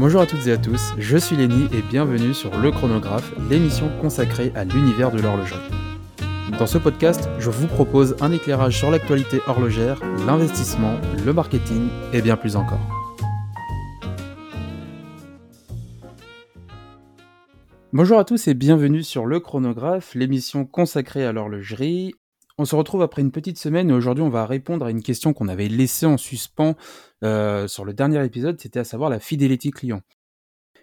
Bonjour à toutes et à tous, je suis Lenny et bienvenue sur Le Chronographe, l'émission consacrée à l'univers de l'horlogerie. Dans ce podcast, je vous propose un éclairage sur l'actualité horlogère, l'investissement, le marketing et bien plus encore. Bonjour à tous et bienvenue sur Le Chronographe, l'émission consacrée à l'horlogerie. On se retrouve après une petite semaine et aujourd'hui on va répondre à une question qu'on avait laissée en suspens euh, sur le dernier épisode, c'était à savoir la fidélité client.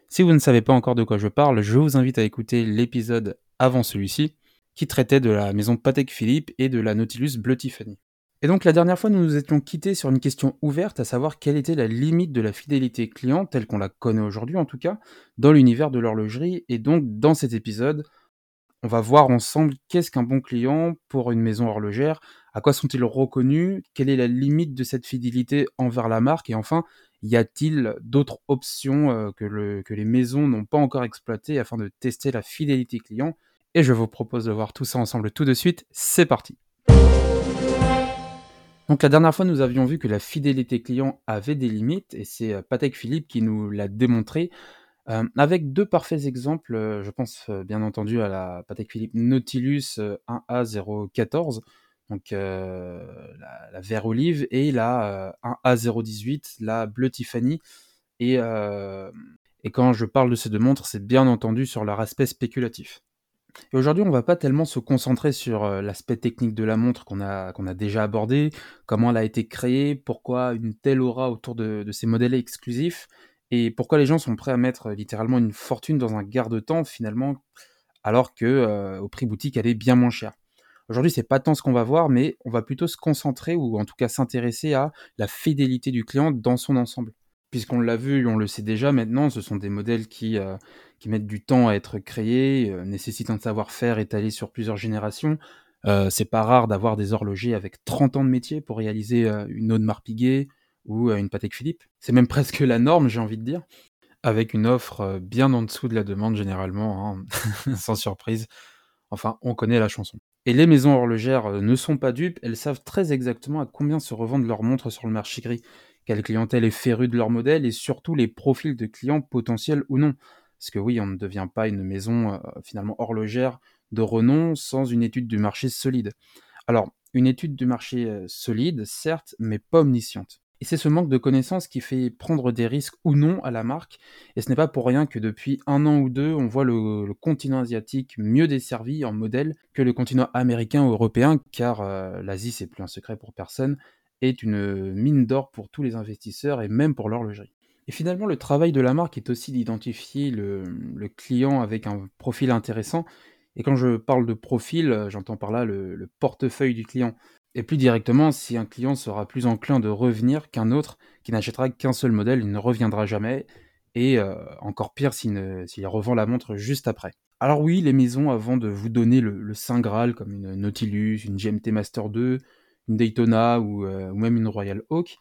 Si vous ne savez pas encore de quoi je parle, je vous invite à écouter l'épisode avant celui-ci qui traitait de la maison Patek Philippe et de la Nautilus Bleu Tiffany. Et donc la dernière fois, nous nous étions quittés sur une question ouverte, à savoir quelle était la limite de la fidélité client, telle qu'on la connaît aujourd'hui en tout cas, dans l'univers de l'horlogerie. Et donc dans cet épisode, on va voir ensemble qu'est-ce qu'un bon client pour une maison horlogère, à quoi sont-ils reconnus, quelle est la limite de cette fidélité envers la marque, et enfin, y a-t-il d'autres options euh, que, les maisons n'ont pas encore exploitées afin de tester la fidélité client? Et je vous propose de voir tout ça ensemble tout de suite, c'est parti! Donc la dernière fois, nous avions vu que la fidélité client avait des limites, et c'est euh, Patek Philippe qui nous l'a démontré avec deux parfaits exemples, je pense bien entendu à la Patek Philippe Nautilus 1A014, donc la, vert olive, et la 1A018, la bleu Tiffany. Et, quand je parle de ces deux montres, c'est bien entendu sur leur aspect spéculatif. Et aujourd'hui, on va pas tellement se concentrer sur l'aspect technique de la montre qu'on a, déjà abordé, comment elle a été créée, pourquoi une telle aura autour de ces modèles exclusifs, et pourquoi les gens sont prêts à mettre littéralement une fortune dans un garde-temps finalement, alors que au prix boutique elle est bien moins chère? Aujourd'hui, c'est pas tant ce qu'on va voir, mais on va plutôt se concentrer ou en tout cas s'intéresser à la fidélité du client dans son ensemble. Puisqu'on l'a vu, on le sait déjà maintenant, ce sont des modèles qui, qui mettent du temps à être créés, nécessitent un savoir-faire étalé sur plusieurs générations. c'est pas rare d'avoir des horlogers avec 30 ans de métier pour réaliser une Audemars Piguet, ou une Patek Philippe. C'est même presque la norme, j'ai envie de dire, avec une offre bien en dessous de la demande généralement, hein, sans surprise. Enfin, on connaît la chanson. Et les maisons horlogères ne sont pas dupes, elles savent très exactement à combien se revendent leurs montres sur le marché gris, quelle clientèle est férue de leur modèle et surtout les profils de clients potentiels ou non. Parce que oui, on ne devient pas une maison finalement horlogère de renom sans une étude du marché solide. Alors, une étude du marché solide, certes, mais pas omnisciente. Et c'est ce manque de connaissances qui fait prendre des risques ou non à la marque. Et ce n'est pas pour rien que depuis un an ou deux, on voit le, continent asiatique mieux desservi en modèle que le continent américain ou européen, car euh, l'Asie, c'est plus un secret pour personne, est une mine d'or pour tous les investisseurs et même pour l'horlogerie. Et finalement, le travail de la marque est aussi d'identifier le, client avec un profil intéressant. Et quand je parle de profil, j'entends par là le portefeuille du client. Et plus directement, si un client sera plus enclin de revenir qu'un autre qui n'achètera qu'un seul modèle, il ne reviendra jamais. Et euh, encore pire s'il revend la montre juste après. Alors oui, les maisons, avant de vous donner le, Saint Graal, comme une Nautilus, une GMT Master 2, une Daytona ou, euh, même une Royal Oak,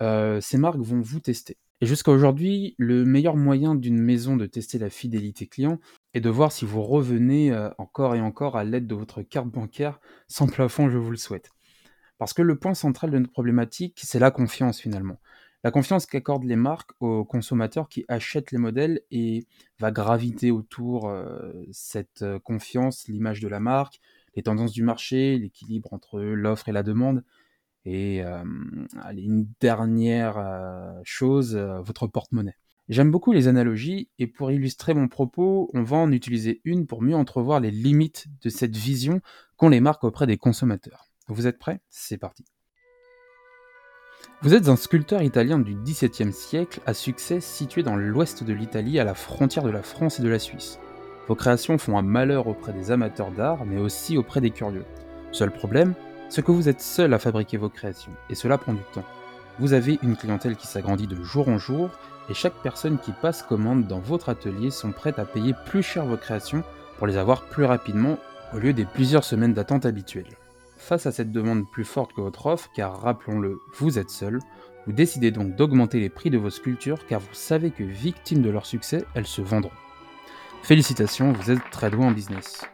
euh, ces marques vont vous tester. Et jusqu'à aujourd'hui, le meilleur moyen d'une maison de tester la fidélité client est de voir si vous revenez encore et encore à l'aide de votre carte bancaire sans plafond, je vous le souhaite. Parce que le point central de notre problématique, c'est la confiance finalement. La confiance qu'accordent les marques aux consommateurs qui achètent les modèles et va graviter autour euh, cette euh, confiance, l'image de la marque, les tendances du marché, l'équilibre entre l'offre et la demande. Et euh, une dernière chose, votre porte-monnaie. J'aime beaucoup les analogies et pour illustrer mon propos, on va en utiliser une pour mieux entrevoir les limites de cette vision qu'ont les marques auprès des consommateurs. Vous êtes prêts? C'est parti. Vous êtes un sculpteur italien du XVIIe siècle à succès situé dans l'ouest de l'Italie à la frontière de la France et de la Suisse. Vos créations font un malheur auprès des amateurs d'art mais aussi auprès des curieux. Seul problème, c'est que vous êtes seul à fabriquer vos créations et cela prend du temps. Vous avez une clientèle qui s'agrandit de jour en jour et chaque personne qui passe commande dans votre atelier sont prêtes à payer plus cher vos créations pour les avoir plus rapidement au lieu des plusieurs semaines d'attente habituelles. Face à cette demande plus forte que votre offre, car rappelons-le, vous êtes seul, vous décidez donc d'augmenter les prix de vos sculptures car vous savez que victimes de leur succès, elles se vendront. Félicitations, vous êtes très doué en business.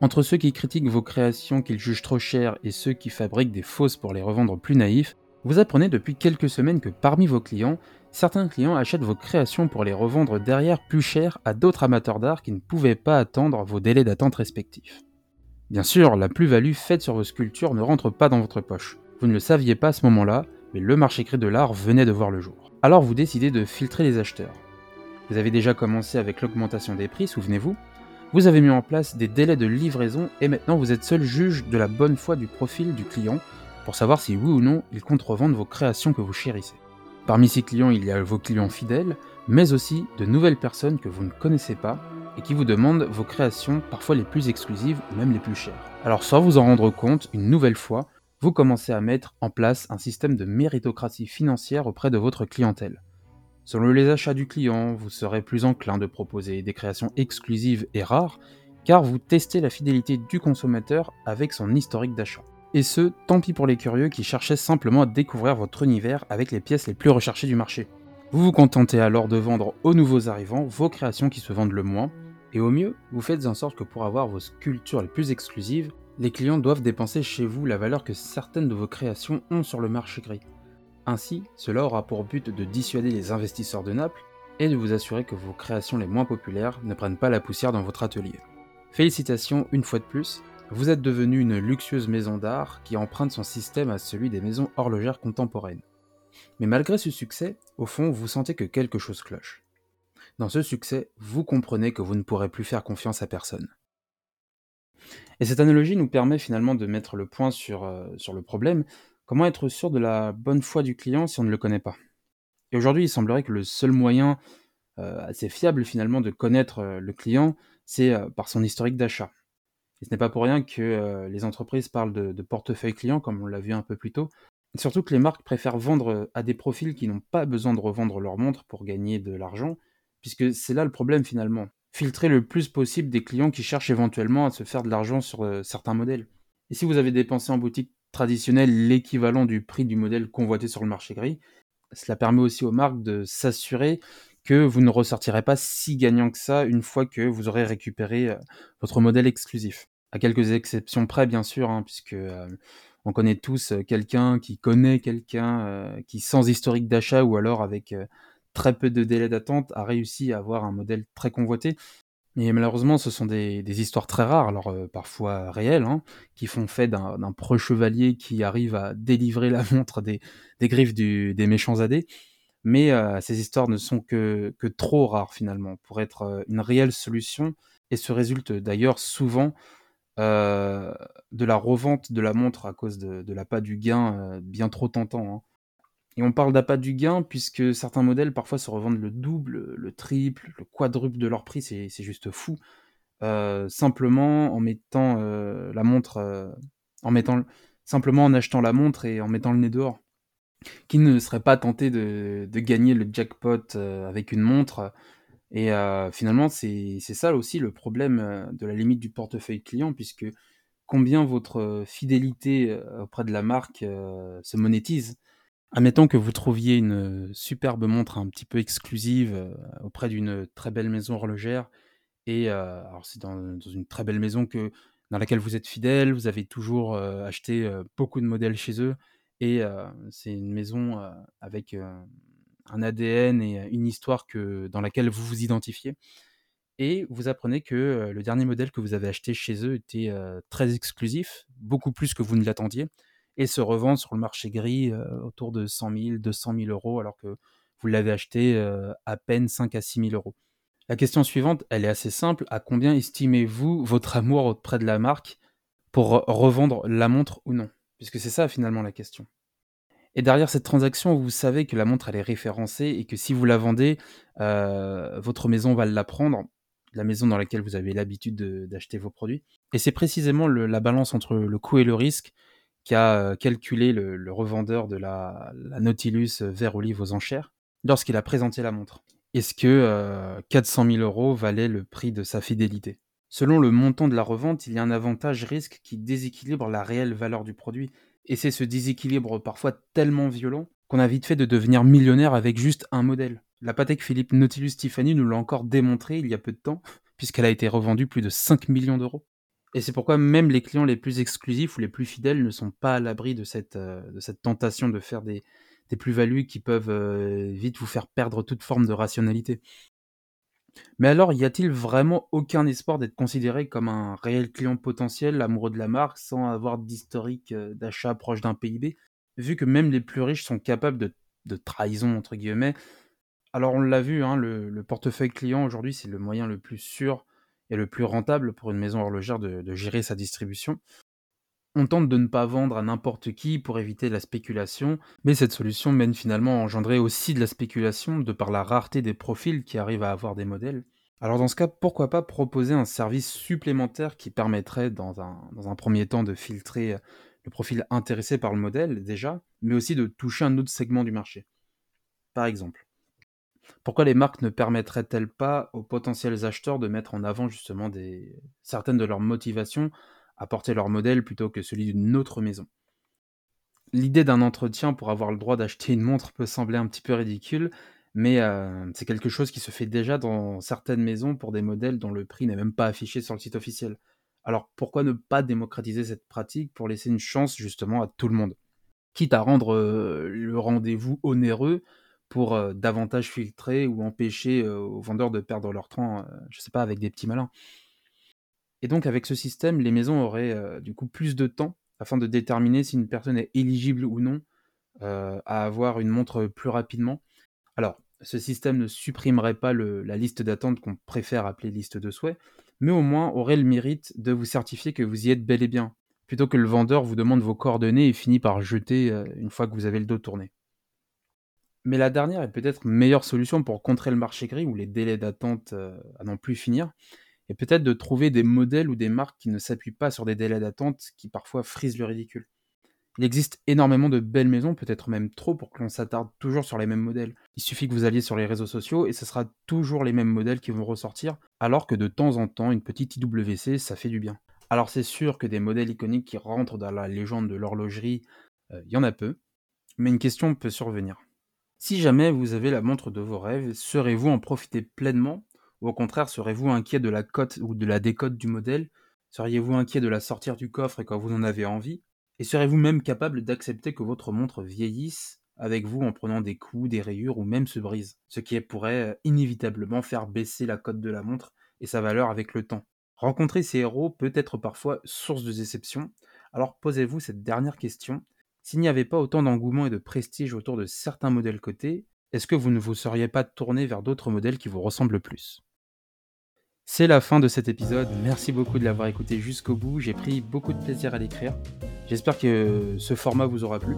Entre ceux qui critiquent vos créations qu'ils jugent trop chères et ceux qui fabriquent des fausses pour les revendre plus naïfs, vous apprenez depuis quelques semaines que parmi vos clients, Certains clients achètent vos créations pour les revendre derrière plus cher à d'autres amateurs d'art qui ne pouvaient pas attendre vos délais d'attente respectifs. Bien sûr, la plus-value faite sur vos sculptures ne rentre pas dans votre poche. Vous ne le saviez pas à ce moment-là, mais le marché gris de l'art venait de voir le jour. Alors vous décidez de filtrer les acheteurs. Vous avez déjà commencé avec l'augmentation des prix, souvenez-vous. Vous avez mis en place des délais de livraison et maintenant vous êtes seul juge de la bonne foi du profil du client pour savoir si oui ou non il compte revendre vos créations que vous chérissez. Parmi ces clients, il y a vos clients fidèles, mais aussi de nouvelles personnes que vous ne connaissez pas et qui vous demandent vos créations parfois les plus exclusives ou même les plus chères. Alors sans vous en rendre compte, une nouvelle fois, vous commencez à mettre en place un système de méritocratie financière auprès de votre clientèle. Selon les achats du client, vous serez plus enclin de proposer des créations exclusives et rares, car vous testez la fidélité du consommateur avec son historique d'achat. Et ce, tant pis pour les curieux qui cherchaient simplement à découvrir votre univers avec les pièces les plus recherchées du marché. Vous vous contentez alors de vendre aux nouveaux arrivants vos créations qui se vendent le moins, et au mieux, vous faites en sorte que pour avoir vos sculptures les plus exclusives, les clients doivent dépenser chez vous la valeur que certaines de vos créations ont sur le marché gris. Ainsi, cela aura pour but de dissuader les investisseurs de Naples et de vous assurer que vos créations les moins populaires ne prennent pas la poussière dans votre atelier. Félicitations une fois de plus, vous êtes devenu une luxueuse maison d'art qui emprunte son système à celui des maisons horlogères contemporaines. Mais malgré ce succès, au fond, vous sentez que quelque chose cloche. Dans ce succès, vous comprenez que vous ne pourrez plus faire confiance à personne. Et cette analogie nous permet finalement de mettre le point sur, euh, le problème. Comment être sûr de la bonne foi du client si on ne le connaît pas? Et aujourd'hui, il semblerait que le seul moyen euh, assez fiable finalement de connaître euh, le client, c'est par son historique d'achat. Et ce n'est pas pour rien que les entreprises parlent de, de portefeuille client, comme on l'a vu un peu plus tôt. surtout que les marques préfèrent vendre à des profils qui n'ont pas besoin de revendre leur montre pour gagner de l'argent, puisque c'est là le problème finalement filtrer le plus possible des clients qui cherchent éventuellement à se faire de l'argent sur euh, certains modèles. Et si vous avez dépensé en boutique traditionnelle l'équivalent du prix du modèle convoité sur le marché gris, cela permet aussi aux marques de s'assurer que vous ne ressortirez pas si gagnant que ça une fois que vous aurez récupéré euh, votre modèle exclusif. À quelques exceptions près, bien sûr, hein, puisque euh, on connaît tous quelqu'un qui connaît quelqu'un qui, sans historique d'achat ou alors avec très peu de délai d'attente, a réussi à avoir un modèle très convoité. Mais malheureusement, ce sont des, histoires très rares, alors euh, parfois réelles, hein, qui font fait d'un preux chevalier qui arrive à délivrer la montre des, griffes des méchants AD. Mais euh, ces histoires ne sont que, trop rares finalement pour être euh, une réelle solution et se résulte d'ailleurs souvent de la revente de la montre à cause de, de l'appât du gain bien trop tentant. Hein. Et on parle d'appât du gain puisque certains modèles parfois se revendent le double, le triple, le quadruple de leur prix, c'est juste fou. Euh, simplement en mettant euh, la montre, euh, en mettant simplement en achetant la montre et en mettant le nez dehors. Qui ne serait pas tenté de, gagner le jackpot avec une montre Et finalement, c'est ça aussi le problème de la limite du portefeuille client, puisque combien votre fidélité auprès de la marque se monétise Admettons que vous trouviez une superbe montre un petit peu exclusive auprès d'une très belle maison horlogère. Et alors c'est dans, une très belle maison que, dans laquelle vous êtes fidèle, vous avez toujours acheté beaucoup de modèles chez eux. Et c'est une maison avec un ADN et une histoire que, dans laquelle vous vous identifiez. Et vous apprenez que le dernier modèle que vous avez acheté chez eux était très exclusif, beaucoup plus que vous ne l'attendiez et se revendre sur le marché gris euh, autour de 100 000, 200 000 euros, alors que vous l'avez acheté euh, à peine 5 à 6 000 euros. La question suivante, elle est assez simple. À combien estimez-vous votre amour auprès de la marque pour revendre la montre ou non? Puisque c'est ça finalement la question. Et derrière cette transaction, vous savez que la montre elle est référencée et que si vous la vendez, euh, votre maison va la prendre, la maison dans laquelle vous avez l'habitude d'acheter vos produits. Et c'est précisément la balance entre le coût et le risque qu'a calculé le, revendeur de la, Nautilus vert olive aux enchères lorsqu'il a présenté la montre. Est-ce que 400 000 euros valait le prix de sa fidélité? Selon le montant de la revente, il y a un avantage risque qui déséquilibre la réelle valeur du produit. Et c'est ce déséquilibre parfois tellement violent qu'on a vite fait de devenir millionnaire avec juste un modèle. La Patek Philippe Nautilus Tiffany nous l'a encore démontré il y a peu de temps, puisqu'elle a été revendue plus de 5 millions d'euros. Et c'est pourquoi même les clients les plus exclusifs ou les plus fidèles ne sont pas à l'abri de cette, euh, de cette tentation de faire des, des plus-values qui peuvent euh, vite vous faire perdre toute forme de rationalité. Mais alors, y a-t-il vraiment aucun espoir d'être considéré comme un réel client potentiel, amoureux de la marque, sans avoir d'historique euh, d'achat proche d'un PIB Vu que même les plus riches sont capables de, trahison, entre guillemets? Alors, on l'a vu, hein, le, portefeuille client aujourd'hui, c'est le moyen le plus sûr et le plus rentable pour une maison horlogère de gérer sa distribution. On tente de ne pas vendre à n'importe qui pour éviter la spéculation, mais cette solution mène finalement à engendrer aussi de la spéculation de par la rareté des profils qui arrivent à avoir des modèles. Alors dans ce cas, pourquoi pas proposer un service supplémentaire qui permettrait dans un, premier temps de filtrer le profil intéressé par le modèle déjà, mais aussi de toucher un autre segment du marché? Par exemple, pourquoi les marques ne permettraient-elles pas aux potentiels acheteurs de mettre en avant justement certaines de leurs motivations apporter leur modèle plutôt que celui d'une autre maison? L'idée d'un entretien pour avoir le droit d'acheter une montre peut sembler un petit peu ridicule, mais euh, c'est quelque chose qui se fait déjà dans certaines maisons pour des modèles dont le prix n'est même pas affiché sur le site officiel. Alors pourquoi ne pas démocratiser cette pratique pour laisser une chance justement à tout le monde? Quitte à rendre euh, le rendez-vous onéreux pour euh, davantage filtrer ou empêcher aux vendeurs de perdre leur temps, je sais pas, avec des petits malins. Et donc avec ce système, les maisons auraient euh, du coup plus de temps afin de déterminer si une personne est éligible ou non euh, à avoir une montre plus rapidement. Alors, ce système ne supprimerait pas la liste d'attente qu'on préfère appeler liste de souhaits, mais au moins aurait le mérite de vous certifier que vous y êtes bel et bien, plutôt que le vendeur vous demande vos coordonnées et finit par jeter euh, une fois que vous avez le dos tourné. Mais la dernière est peut-être meilleure solution pour contrer le marché gris où les délais d'attente à n'en plus finir, et peut-être de trouver des modèles ou des marques qui ne s'appuient pas sur des délais d'attente qui parfois frisent le ridicule. Il existe énormément de belles maisons, peut-être même trop, pour que l'on s'attarde toujours sur les mêmes modèles. Il suffit que vous alliez sur les réseaux sociaux et ce sera toujours les mêmes modèles qui vont ressortir, alors que de temps en temps, une petite IWC, ça fait du bien. Alors c'est sûr que des modèles iconiques qui rentrent dans la légende de l'horlogerie, euh, il y en a peu, mais une question peut survenir. Si jamais vous avez la montre de vos rêves, serez-vous en profiter pleinement? Ou au contraire, serez-vous inquiet de la cote ou de la décote du modèle? Seriez-vous inquiet de la sortir du coffre quand vous en avez envie? Et serez-vous même capable d'accepter que votre montre vieillisse avec vous en prenant des coups, des rayures ou même se brise? Ce qui pourrait euh, inévitablement faire baisser la cote de la montre et sa valeur avec le temps. Rencontrer ces héros peut être parfois source de déception, alors posez-vous cette dernière question. S'il n'y avait pas autant d'engouement et de prestige autour de certains modèles cotés, est-ce que vous ne vous seriez pas tourné vers d'autres modèles qui vous ressemblent plus? C'est la fin de cet épisode. Merci beaucoup de l'avoir écouté jusqu'au bout. J'ai pris beaucoup de plaisir à l'écrire. J'espère que ce format vous aura plu.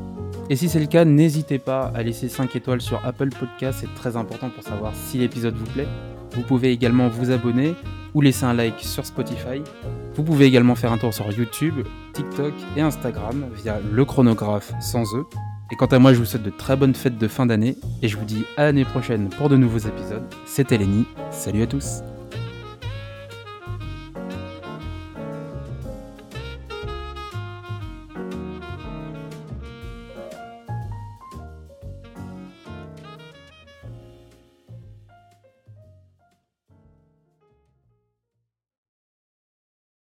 Et si c'est le cas, n'hésitez pas à laisser 5 étoiles sur Apple Podcast. C'est très important pour savoir si l'épisode vous plaît. Vous pouvez également vous abonner ou laisser un like sur Spotify. Vous pouvez également faire un tour sur YouTube, TikTok et Instagram via le chronographe sans eux. Et quant à moi, je vous souhaite de très bonnes fêtes de fin d'année et je vous dis à l'année prochaine pour de nouveaux épisodes. C'était Lenny. Salut à tous.